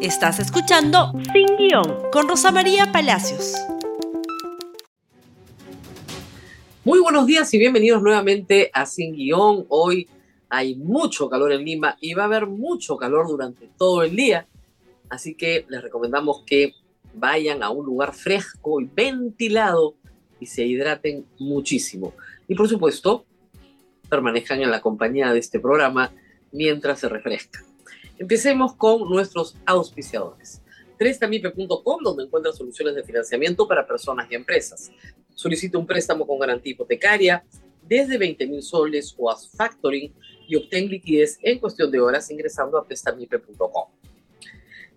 Estás escuchando Sin Guión con Rosa María Palacios. Muy buenos días y bienvenidos nuevamente a Sin Guión. Hoy hay mucho calor en Lima y va a haber mucho calor durante todo el día. Así que les recomendamos que vayan a un lugar fresco y ventilado y se hidraten muchísimo. Y por supuesto, permanezcan en la compañía de este programa mientras se refresca. Empecemos con nuestros auspiciadores. 3tamipe.com, donde encuentra soluciones de financiamiento para personas y empresas. Solicita un préstamo con garantía hipotecaria desde 20 mil soles o a factoring y obtén liquidez en cuestión de horas ingresando a prestamipe.com.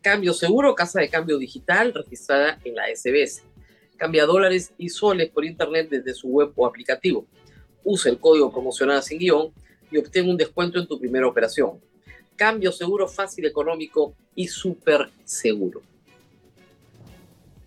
Cambio seguro, casa de cambio digital registrada en la SBS. Cambia dólares y soles por internet desde su web o aplicativo. Usa el código promocional sin guion y obtén un descuento en tu primera operación cambio seguro, fácil, económico y súper seguro.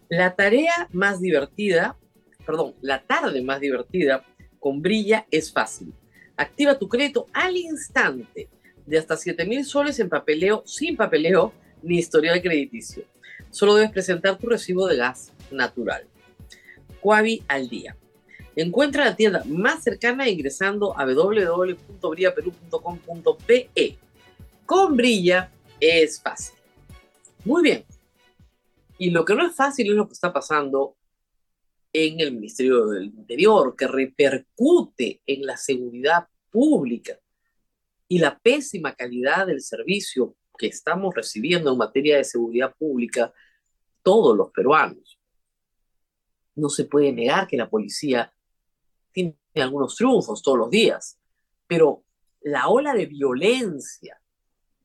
La tarea más divertida, perdón, la tarde más divertida con Brilla es fácil. Activa tu crédito al instante de hasta 7 mil soles en papeleo, sin papeleo ni historial crediticio. Solo debes presentar tu recibo de gas natural. Cuavi al día. Encuentra la tienda más cercana ingresando a www.briaperú.com.pe con Brilla es fácil. Muy bien. Y lo que no es fácil es lo que está pasando en el Ministerio del Interior, que repercute en la seguridad pública y la pésima calidad del servicio que estamos recibiendo en materia de seguridad pública todos los peruanos. No se puede negar que la policía tiene algunos triunfos todos los días, pero la ola de violencia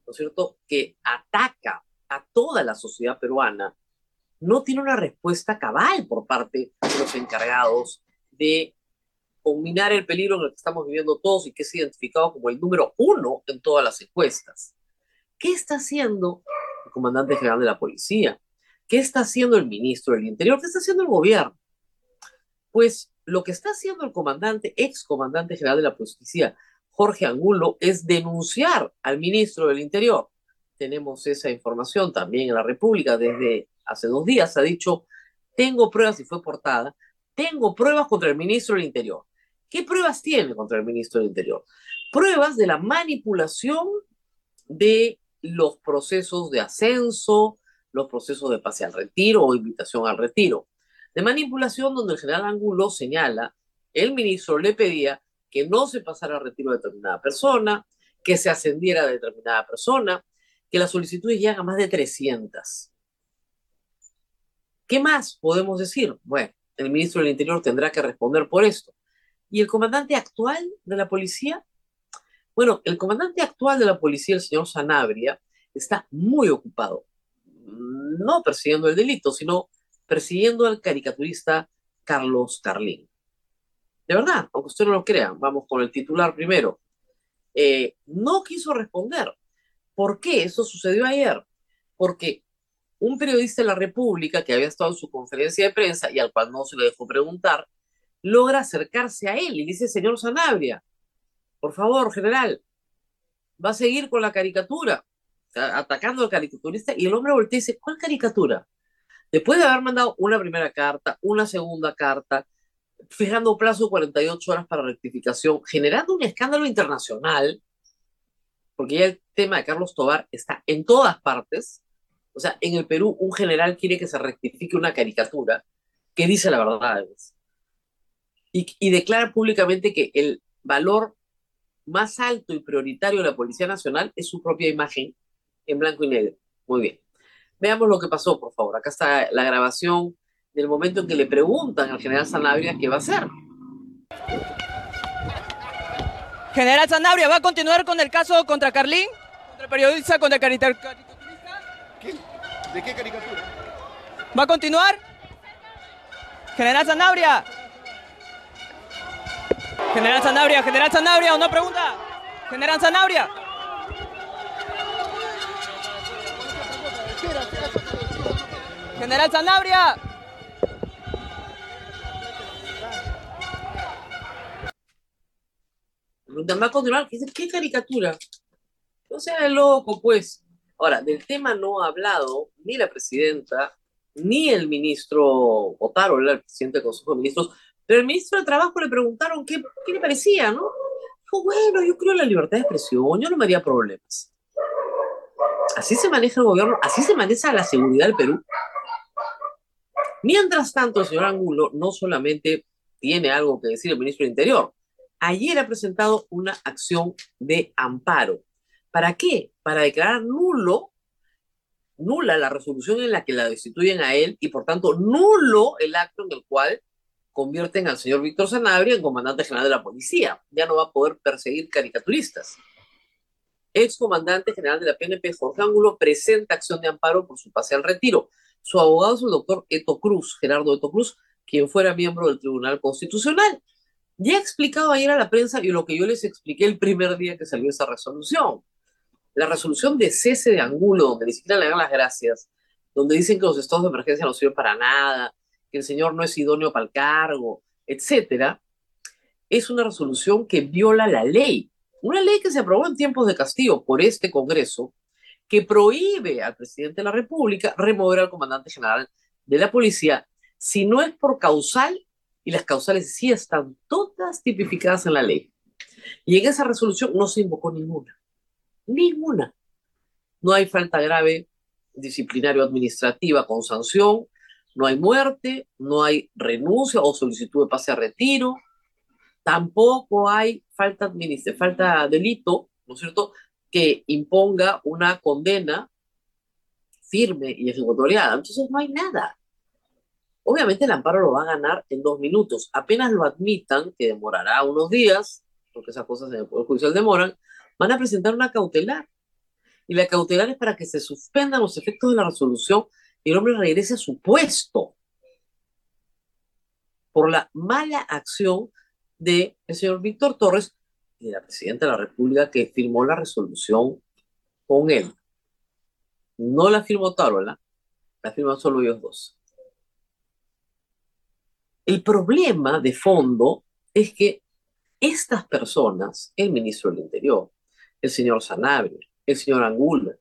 ¿no es cierto?, que ataca a toda la sociedad peruana, no tiene una respuesta cabal por parte de los encargados de combinar el peligro en el que estamos viviendo todos y que es identificado como el número uno en todas las encuestas. ¿Qué está haciendo el comandante general de la policía? ¿Qué está haciendo el ministro del Interior? ¿Qué está haciendo el gobierno? Pues lo que está haciendo el comandante, ex comandante general de la policía, Jorge Angulo es denunciar al ministro del Interior. Tenemos esa información también en la República desde hace dos días. Ha dicho, tengo pruebas y fue portada, tengo pruebas contra el ministro del Interior. ¿Qué pruebas tiene contra el ministro del Interior? Pruebas de la manipulación de los procesos de ascenso, los procesos de pase al retiro o invitación al retiro. De manipulación donde el general Angulo señala, el ministro le pedía que no se pasara a retiro de determinada persona, que se ascendiera a determinada persona, que las solicitudes llegan a más de 300. ¿Qué más podemos decir? Bueno, el ministro del Interior tendrá que responder por esto. ¿Y el comandante actual de la policía? Bueno, el comandante actual de la policía, el señor Sanabria, está muy ocupado, no persiguiendo el delito, sino persiguiendo al caricaturista Carlos Carlín. De verdad, aunque usted no lo crea, vamos con el titular primero. Eh, no quiso responder. ¿Por qué? Eso sucedió ayer. Porque un periodista de la República que había estado en su conferencia de prensa y al cual no se le dejó preguntar, logra acercarse a él y dice, señor Sanabria, por favor, general, va a seguir con la caricatura, atacando al caricaturista, y el hombre voltea y dice, ¿cuál caricatura? Después de haber mandado una primera carta, una segunda carta, fijando plazo de 48 horas para rectificación, generando un escándalo internacional, porque ya el tema de Carlos Tobar está en todas partes. O sea, en el Perú un general quiere que se rectifique una caricatura que dice la verdad. Y, y declara públicamente que el valor más alto y prioritario de la Policía Nacional es su propia imagen en blanco y negro. Muy bien. Veamos lo que pasó, por favor. Acá está la grabación del momento en que le preguntan al general Sanabria qué va a hacer. General Sanabria, ¿va a continuar con el caso contra Carlín? ¿Contra el periodista, contra el caricaturista? ¿De qué caricatura? ¿Va a continuar? General Sanabria. General Sanabria, General Sanabria, una pregunta. General Sanabria. General Sanabria. Va a continuar, ¿qué caricatura? No sea loco, pues. Ahora, del tema no ha hablado ni la presidenta, ni el ministro Otárola, el presidente del Consejo de Ministros, pero el ministro de Trabajo le preguntaron qué, qué le parecía, ¿no? Dijo, bueno, yo creo en la libertad de expresión, yo no me haría problemas. Así se maneja el gobierno, así se maneja la seguridad del Perú. Mientras tanto, el señor Angulo no solamente tiene algo que decir el ministro del Interior, ayer ha presentado una acción de amparo. ¿Para qué? Para declarar nulo, nula la resolución en la que la destituyen a él y por tanto nulo el acto en el cual convierten al señor Víctor Sanabria en comandante general de la policía. Ya no va a poder perseguir caricaturistas. Ex comandante general de la PNP, Jorge Ángulo, presenta acción de amparo por su pase al retiro. Su abogado es el doctor Eto Cruz, Gerardo Eto Cruz, quien fuera miembro del Tribunal Constitucional. Ya he explicado ayer a la prensa y lo que yo les expliqué el primer día que salió esa resolución. La resolución de cese de Angulo, donde ni siquiera le las gracias, donde dicen que los estados de emergencia no sirven para nada, que el señor no es idóneo para el cargo, etcétera, es una resolución que viola la ley. Una ley que se aprobó en tiempos de Castillo por este Congreso, que prohíbe al presidente de la República remover al comandante general de la policía si no es por causal, y las causales sí están todas tipificadas en la ley. Y en esa resolución no se invocó ninguna. Ninguna. No hay falta grave disciplinario administrativa con sanción, no hay muerte, no hay renuncia o solicitud de pase a retiro, tampoco hay falta, falta delito, ¿no es cierto?, que imponga una condena firme y ejecutoriada. Entonces no hay nada. Obviamente el amparo lo va a ganar en dos minutos. Apenas lo admitan, que demorará unos días, porque esas cosas en el Poder Judicial demoran, van a presentar una cautelar. Y la cautelar es para que se suspendan los efectos de la resolución y el hombre regrese a su puesto por la mala acción del señor Víctor Torres y de la presidenta de la República que firmó la resolución con él. No la firmó Tarola, la firman solo ellos dos. El problema de fondo es que estas personas, el ministro del Interior, el señor Sanabria, el señor Angulo,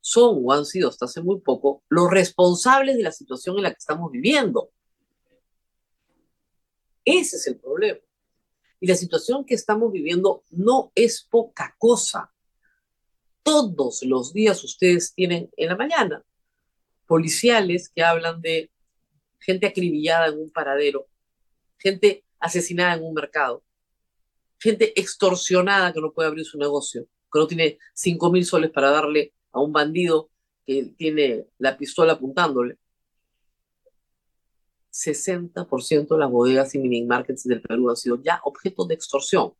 son o han sido hasta hace muy poco los responsables de la situación en la que estamos viviendo. Ese es el problema. Y la situación que estamos viviendo no es poca cosa. Todos los días ustedes tienen en la mañana policiales que hablan de gente acribillada en un paradero, gente asesinada en un mercado, gente extorsionada que no puede abrir su negocio, que no tiene cinco mil soles para darle a un bandido que tiene la pistola apuntándole. 60% de las bodegas y mini markets del Perú han sido ya objeto de extorsión.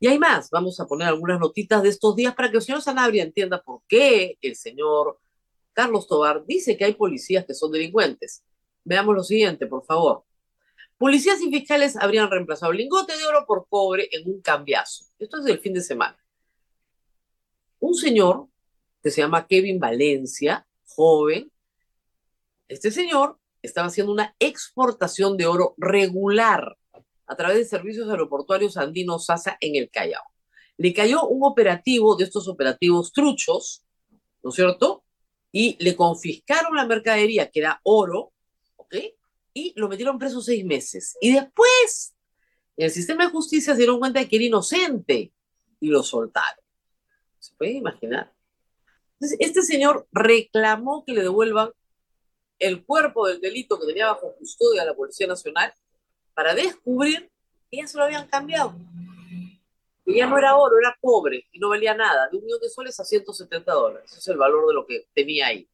Y hay más, vamos a poner algunas notitas de estos días para que el señor Sanabria entienda por qué el señor Carlos Tobar dice que hay policías que son delincuentes. Veamos lo siguiente, por favor. Policías y fiscales habrían reemplazado lingote de oro por cobre en un cambiazo. Esto es del fin de semana. Un señor que se llama Kevin Valencia, joven, este señor estaba haciendo una exportación de oro regular a través de servicios aeroportuarios andinos SASA en el Callao. Le cayó un operativo de estos operativos truchos, ¿no es cierto? Y le confiscaron la mercadería, que era oro, ¿ok? Y lo metieron preso seis meses. Y después, en el sistema de justicia se dieron cuenta de que era inocente y lo soltaron. ¿Se puede imaginar? Entonces, este señor reclamó que le devuelvan el cuerpo del delito que tenía bajo custodia la Policía Nacional para descubrir que ya se lo habían cambiado. Ya no era oro, era cobre y no valía nada, de un millón de soles a 170 dólares. Ese es el valor de lo que tenía ahí.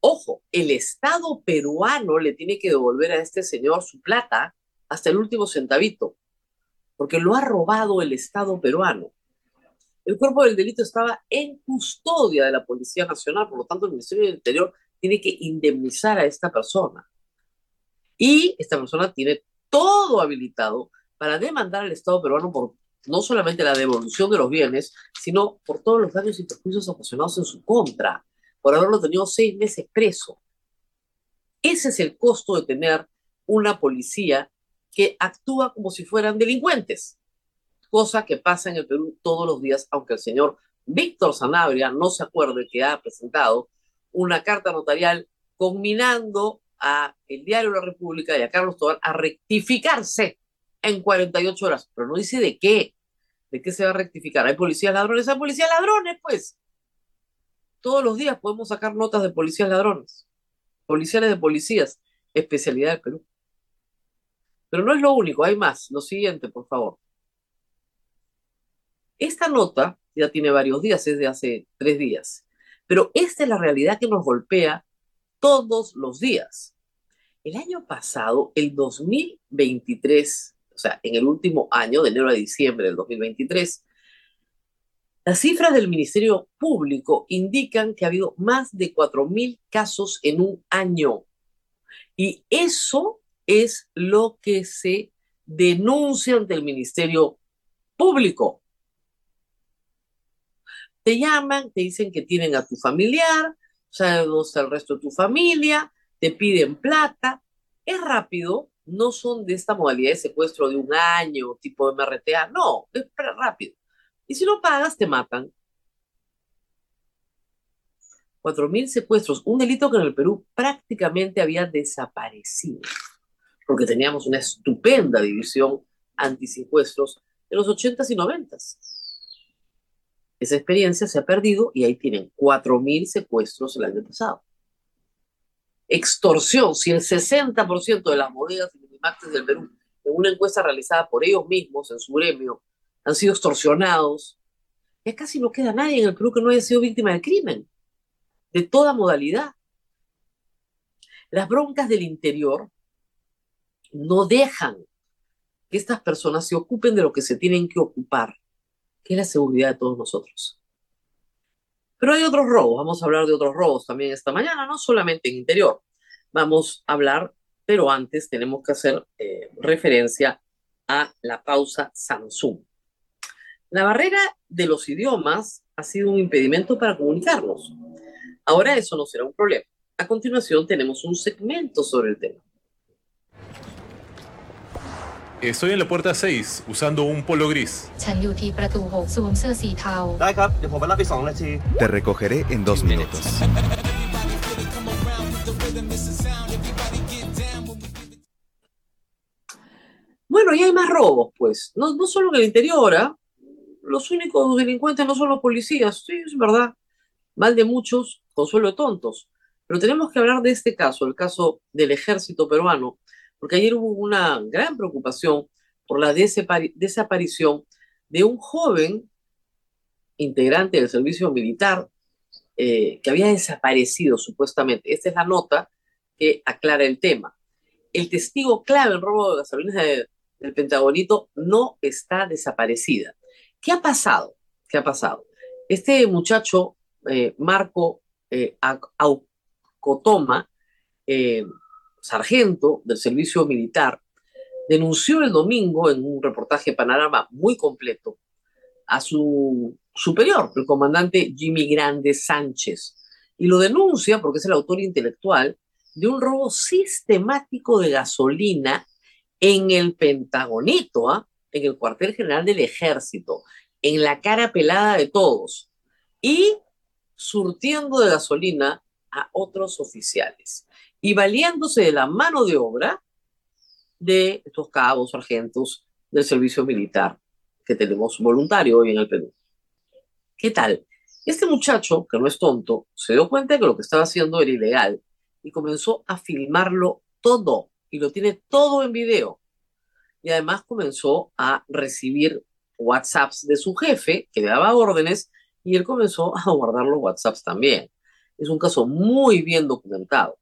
Ojo, el Estado peruano le tiene que devolver a este señor su plata hasta el último centavito, porque lo ha robado el Estado peruano. El cuerpo del delito estaba en custodia de la Policía Nacional, por lo tanto el Ministerio del Interior tiene que indemnizar a esta persona. Y esta persona tiene todo habilitado para demandar al Estado peruano por no solamente la devolución de los bienes, sino por todos los daños y perjuicios ocasionados en su contra, por haberlo tenido seis meses preso. Ese es el costo de tener una policía que actúa como si fueran delincuentes. cosa que pasa en el Perú todos los días, aunque el señor Víctor Sanabria no se acuerde que ha presentado una carta notarial combinando a el Diario la República y a Carlos Tobar a rectificarse en 48 horas, pero no dice de qué, de qué se va a rectificar. Hay policías ladrones, hay policías ladrones, pues. Todos los días podemos sacar notas de policías ladrones, policiales de policías, especialidad del Perú. Pero no es lo único, hay más. Lo siguiente, por favor. Esta nota ya tiene varios días, es de hace tres días, pero esta es la realidad que nos golpea todos los días. El año pasado, el 2023, o sea, en el último año, de enero a diciembre del 2023, las cifras del Ministerio Público indican que ha habido más de 4.000 casos en un año. Y eso es lo que se denuncia ante el Ministerio Público. Te llaman, te dicen que tienen a tu familiar, saben dónde está el resto de tu familia, te piden plata. Es rápido, no son de esta modalidad de secuestro de un año, tipo de MRTA, no, es rápido. Y si no pagas, te matan. 4.000 secuestros, un delito que en el Perú prácticamente había desaparecido, porque teníamos una estupenda división antisecuestros en los 80s y 90s. Esa experiencia se ha perdido y ahí tienen 4.000 secuestros el año pasado. Extorsión, si el 60% de las monedas y minimaxes del Perú, en una encuesta realizada por ellos mismos en su gremio, han sido extorsionados, ya casi no queda nadie en el Perú que no haya sido víctima de crimen, de toda modalidad. Las broncas del interior no dejan que estas personas se ocupen de lo que se tienen que ocupar que es la seguridad de todos nosotros. Pero hay otros robos, vamos a hablar de otros robos también esta mañana, no solamente en interior. Vamos a hablar, pero antes tenemos que hacer eh, referencia a la pausa Samsung. La barrera de los idiomas ha sido un impedimento para comunicarnos. Ahora eso no será un problema. A continuación tenemos un segmento sobre el tema. Estoy en la puerta 6 usando un polo gris. Te recogeré en dos minutos. Bueno, y hay más robos, pues. No, no solo en el interior, ¿ah? Los únicos delincuentes no son los policías. Sí, es verdad. Mal de muchos, consuelo de tontos. Pero tenemos que hablar de este caso, el caso del ejército peruano, porque ayer hubo una gran preocupación por la desaparición de un joven integrante del servicio militar eh, que había desaparecido supuestamente. Esta es la nota que aclara el tema. El testigo clave en robo de gasolina del Pentagonito no está desaparecida. ¿Qué ha pasado? ¿Qué ha pasado? Este muchacho, eh, Marco eh, Aucotoma, eh, sargento del servicio militar, denunció el domingo en un reportaje Panorama muy completo a su superior, el comandante Jimmy Grande Sánchez, y lo denuncia porque es el autor intelectual de un robo sistemático de gasolina en el Pentagonito, ¿ah? en el cuartel general del ejército, en la cara pelada de todos, y surtiendo de gasolina a otros oficiales y valiéndose de la mano de obra de estos cabos, sargentos del servicio militar que tenemos voluntario hoy en el Perú. ¿Qué tal? Este muchacho, que no es tonto, se dio cuenta de que lo que estaba haciendo era ilegal y comenzó a filmarlo todo y lo tiene todo en video. Y además comenzó a recibir WhatsApps de su jefe que le daba órdenes y él comenzó a guardar los WhatsApps también. Es un caso muy bien documentado.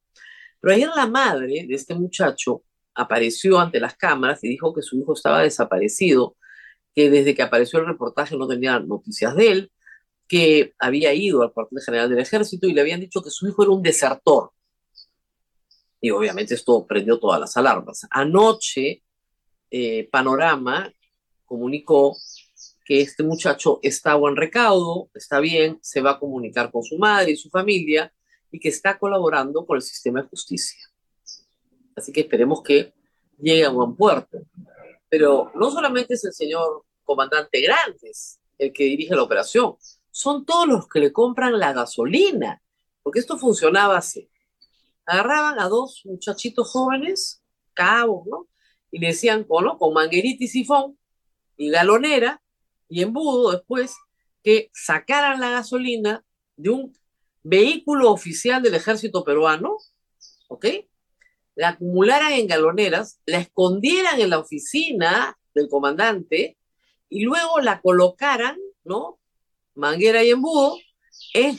Pero ayer la madre de este muchacho apareció ante las cámaras y dijo que su hijo estaba desaparecido, que desde que apareció el reportaje no tenía noticias de él, que había ido al cuartel general del ejército y le habían dicho que su hijo era un desertor. Y obviamente esto prendió todas las alarmas. Anoche, eh, Panorama comunicó que este muchacho está a buen recaudo, está bien, se va a comunicar con su madre y su familia, y que está colaborando con el sistema de justicia. Así que esperemos que llegue a buen puerto. Pero no solamente es el señor comandante Grandes, el que dirige la operación. Son todos los que le compran la gasolina, porque esto funcionaba así. Agarraban a dos muchachitos jóvenes, cabos, ¿no? Y le decían, con, con manguerita y sifón y galonera y embudo después, que sacaran la gasolina de un vehículo oficial del ejército peruano, ¿ok? La acumularan en galoneras, la escondieran en la oficina del comandante y luego la colocaran, ¿no? Manguera y embudo en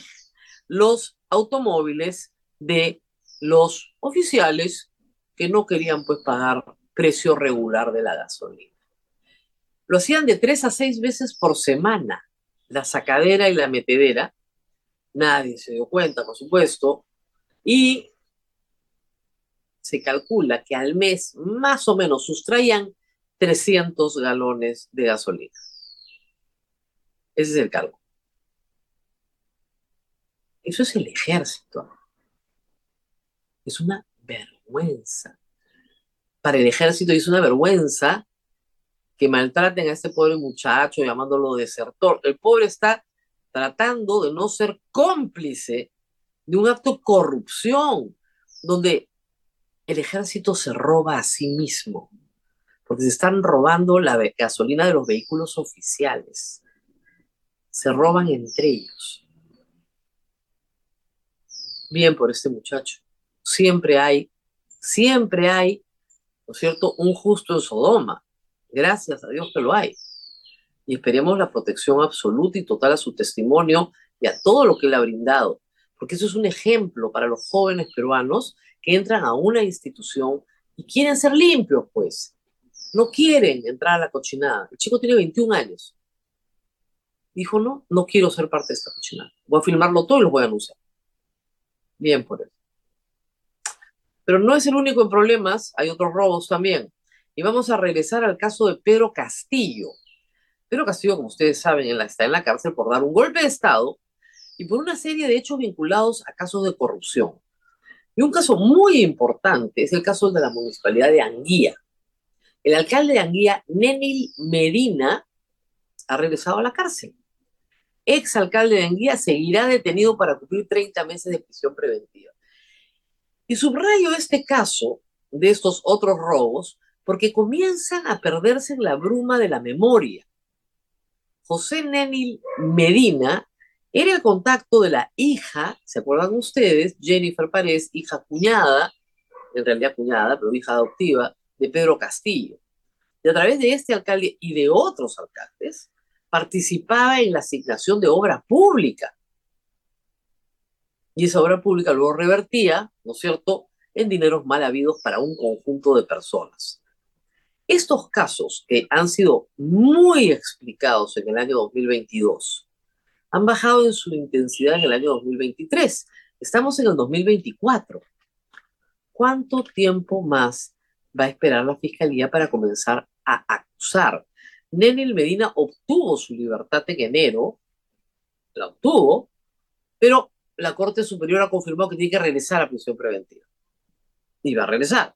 los automóviles de los oficiales que no querían pues pagar precio regular de la gasolina. Lo hacían de tres a seis veces por semana, la sacadera y la metedera. Nadie se dio cuenta, por supuesto, y se calcula que al mes más o menos sustraían 300 galones de gasolina. Ese es el cargo. Eso es el ejército. Es una vergüenza. Para el ejército es una vergüenza que maltraten a este pobre muchacho llamándolo desertor. El pobre está tratando de no ser cómplice de un acto de corrupción, donde el ejército se roba a sí mismo porque se están robando la gasolina de los vehículos oficiales. Se roban entre ellos. Bien por este muchacho. Siempre hay, siempre hay, ¿no es cierto?, un justo en Sodoma. Gracias a Dios que lo hay. Y esperemos la protección absoluta y total a su testimonio y a todo lo que le ha brindado. Porque eso es un ejemplo para los jóvenes peruanos que entran a una institución y quieren ser limpios, pues no quieren entrar a la cochinada. El chico tiene 21 años. Dijo, no, no quiero ser parte de esta cochinada. Voy a filmarlo todo y lo voy a anunciar. Bien por él. Pero no es el único en problemas, hay otros robos también. Y vamos a regresar al caso de Pedro Castillo. Pedro Castillo, como ustedes saben, está en la cárcel por dar un golpe de Estado y por una serie de hechos vinculados a casos de corrupción. Y un caso muy importante es el caso de la municipalidad de Anguía. El alcalde de Anguía, Nenil Medina, ha regresado a la cárcel. Ex alcalde de Anguía seguirá detenido para cumplir 30 meses de prisión preventiva. Y subrayo este caso de estos otros robos porque comienzan a perderse en la bruma de la memoria. José Nenil Medina era el contacto de la hija, ¿se acuerdan ustedes? Jennifer Párez, hija cuñada, en realidad cuñada, pero hija adoptiva, de Pedro Castillo. Y a través de este alcalde y de otros alcaldes, participaba en la asignación de obra pública. Y esa obra pública luego revertía, ¿no es cierto?, en dineros mal habidos para un conjunto de personas. Estos casos, que han sido muy explicados en el año 2022, han bajado en su intensidad en el año 2023. Estamos en el 2024. ¿Cuánto tiempo más va a esperar la fiscalía para comenzar a acusar. Nenel Medina obtuvo su libertad en enero, la obtuvo, pero la Corte Superior ha confirmado que tiene que regresar a prisión preventiva. Y va a regresar.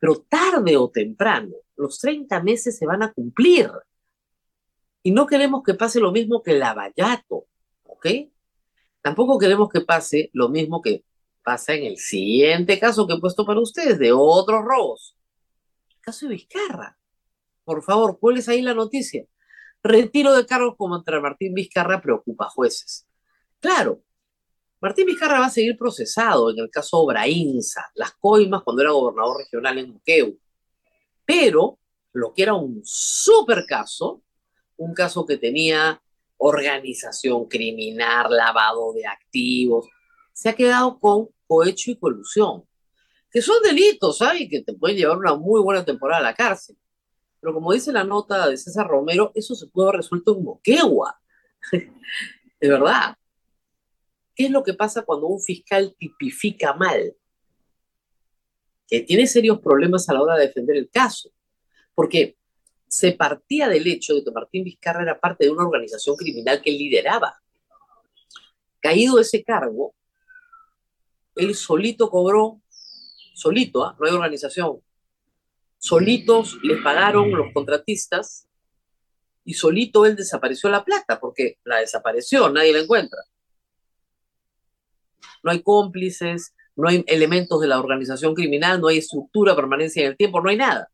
Pero tarde o temprano, los 30 meses se van a cumplir. Y no queremos que pase lo mismo que Lavallato, ¿ok? Tampoco queremos que pase lo mismo que pasa en el siguiente caso que he puesto para ustedes, de otros robos. El caso de Vizcarra. Por favor, ¿cuál es ahí la noticia? Retiro de cargos contra Martín Vizcarra preocupa a jueces. Claro, Martín Vizcarra va a seguir procesado en el caso Obraínsa, las coimas cuando era gobernador regional en Moqueu. Pero lo que era un super caso, un caso que tenía organización criminal, lavado de activos, se ha quedado con cohecho y colusión, que son delitos, ¿sabes? Que te pueden llevar una muy buena temporada a la cárcel. Pero como dice la nota de César Romero, eso se puede haber resuelto en Moquegua. de verdad. ¿Qué es lo que pasa cuando un fiscal tipifica mal? Que tiene serios problemas a la hora de defender el caso. Porque se partía del hecho de que Martín Vizcarra era parte de una organización criminal que él lideraba. Caído ese cargo, él solito cobró, solito, ¿ah? no hay organización, solitos les pagaron los contratistas y solito él desapareció la plata, porque la desapareció, nadie la encuentra. No hay cómplices, no hay elementos de la organización criminal, no hay estructura, permanencia en el tiempo, no hay nada.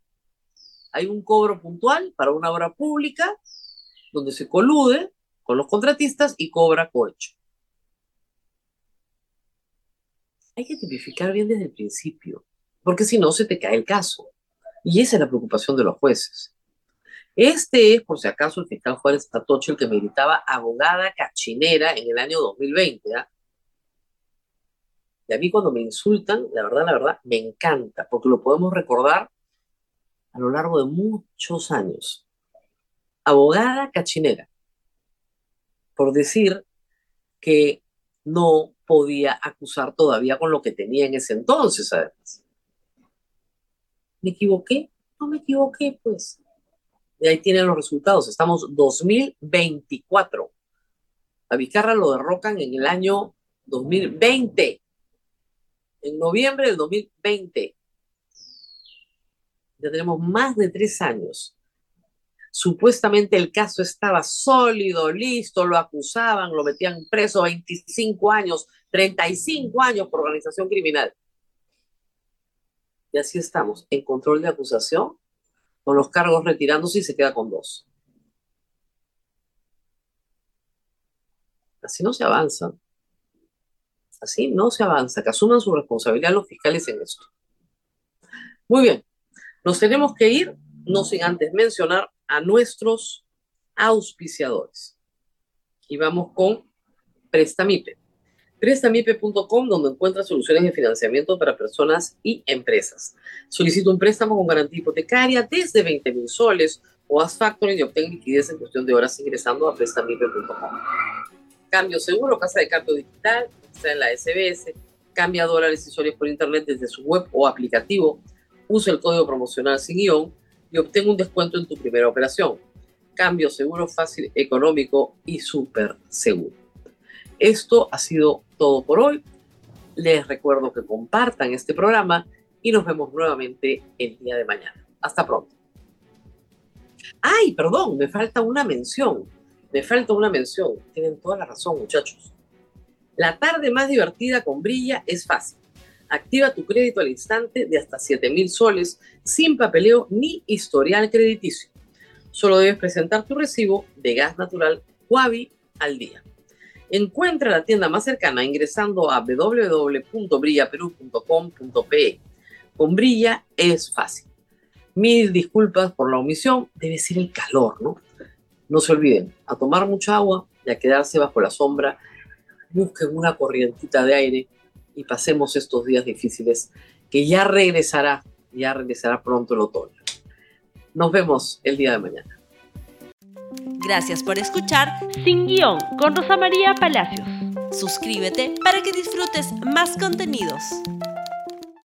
Hay un cobro puntual para una obra pública donde se colude con los contratistas y cobra cohecho. Hay que tipificar bien desde el principio, porque si no se te cae el caso. Y esa es la preocupación de los jueces. Este es, por si acaso, el fiscal Juárez Tatoche, el que me gritaba abogada cachinera en el año 2020. ¿ah? Y a mí cuando me insultan, la verdad, la verdad, me encanta, porque lo podemos recordar a lo largo de muchos años. Abogada cachinera, por decir que no podía acusar todavía con lo que tenía en ese entonces, además. ¿Me equivoqué? No me equivoqué, pues. Y ahí tienen los resultados. Estamos 2024. A Vizcarra lo derrocan en el año 2020. En noviembre del 2020. Ya tenemos más de tres años. Supuestamente el caso estaba sólido, listo, lo acusaban, lo metían preso 25 años, 35 años por organización criminal. Y así estamos, en control de acusación, con los cargos retirándose y se queda con dos. Así no se avanza. Así no se avanza. Que asuman su responsabilidad los fiscales en esto. Muy bien. Nos tenemos que ir, no sin antes mencionar a nuestros auspiciadores. Y vamos con Prestamipe. Prestamipe.com, donde encuentras soluciones de financiamiento para personas y empresas. Solicita un préstamo con garantía hipotecaria desde 20 mil soles o haz factoring y obtén liquidez en cuestión de horas ingresando a prestamipe.com. Cambio seguro, casa de cambio digital, está en la SBS, cambia dólares y soles por internet desde su web o aplicativo, usa el código promocional sin guion y obtén un descuento en tu primera operación. Cambio seguro, fácil, económico y súper seguro. Esto ha sido todo por hoy. Les recuerdo que compartan este programa y nos vemos nuevamente el día de mañana. Hasta pronto. Ay, perdón, me falta una mención. Me falta una mención. Tienen toda la razón, muchachos. La tarde más divertida con Brilla es fácil. Activa tu crédito al instante de hasta 7 mil soles sin papeleo ni historial crediticio. Solo debes presentar tu recibo de gas natural Huavi al día. Encuentra la tienda más cercana ingresando a www.brillaperú.com.pe. Con Brilla es fácil. Mil disculpas por la omisión, debe ser el calor, ¿no? No se olviden, a tomar mucha agua y a quedarse bajo la sombra. Busquen una corrientita de aire y pasemos estos días difíciles, que ya regresará, ya regresará pronto el otoño. Nos vemos el día de mañana. Gracias por escuchar Sin Guión con Rosa María Palacios. Suscríbete para que disfrutes más contenidos.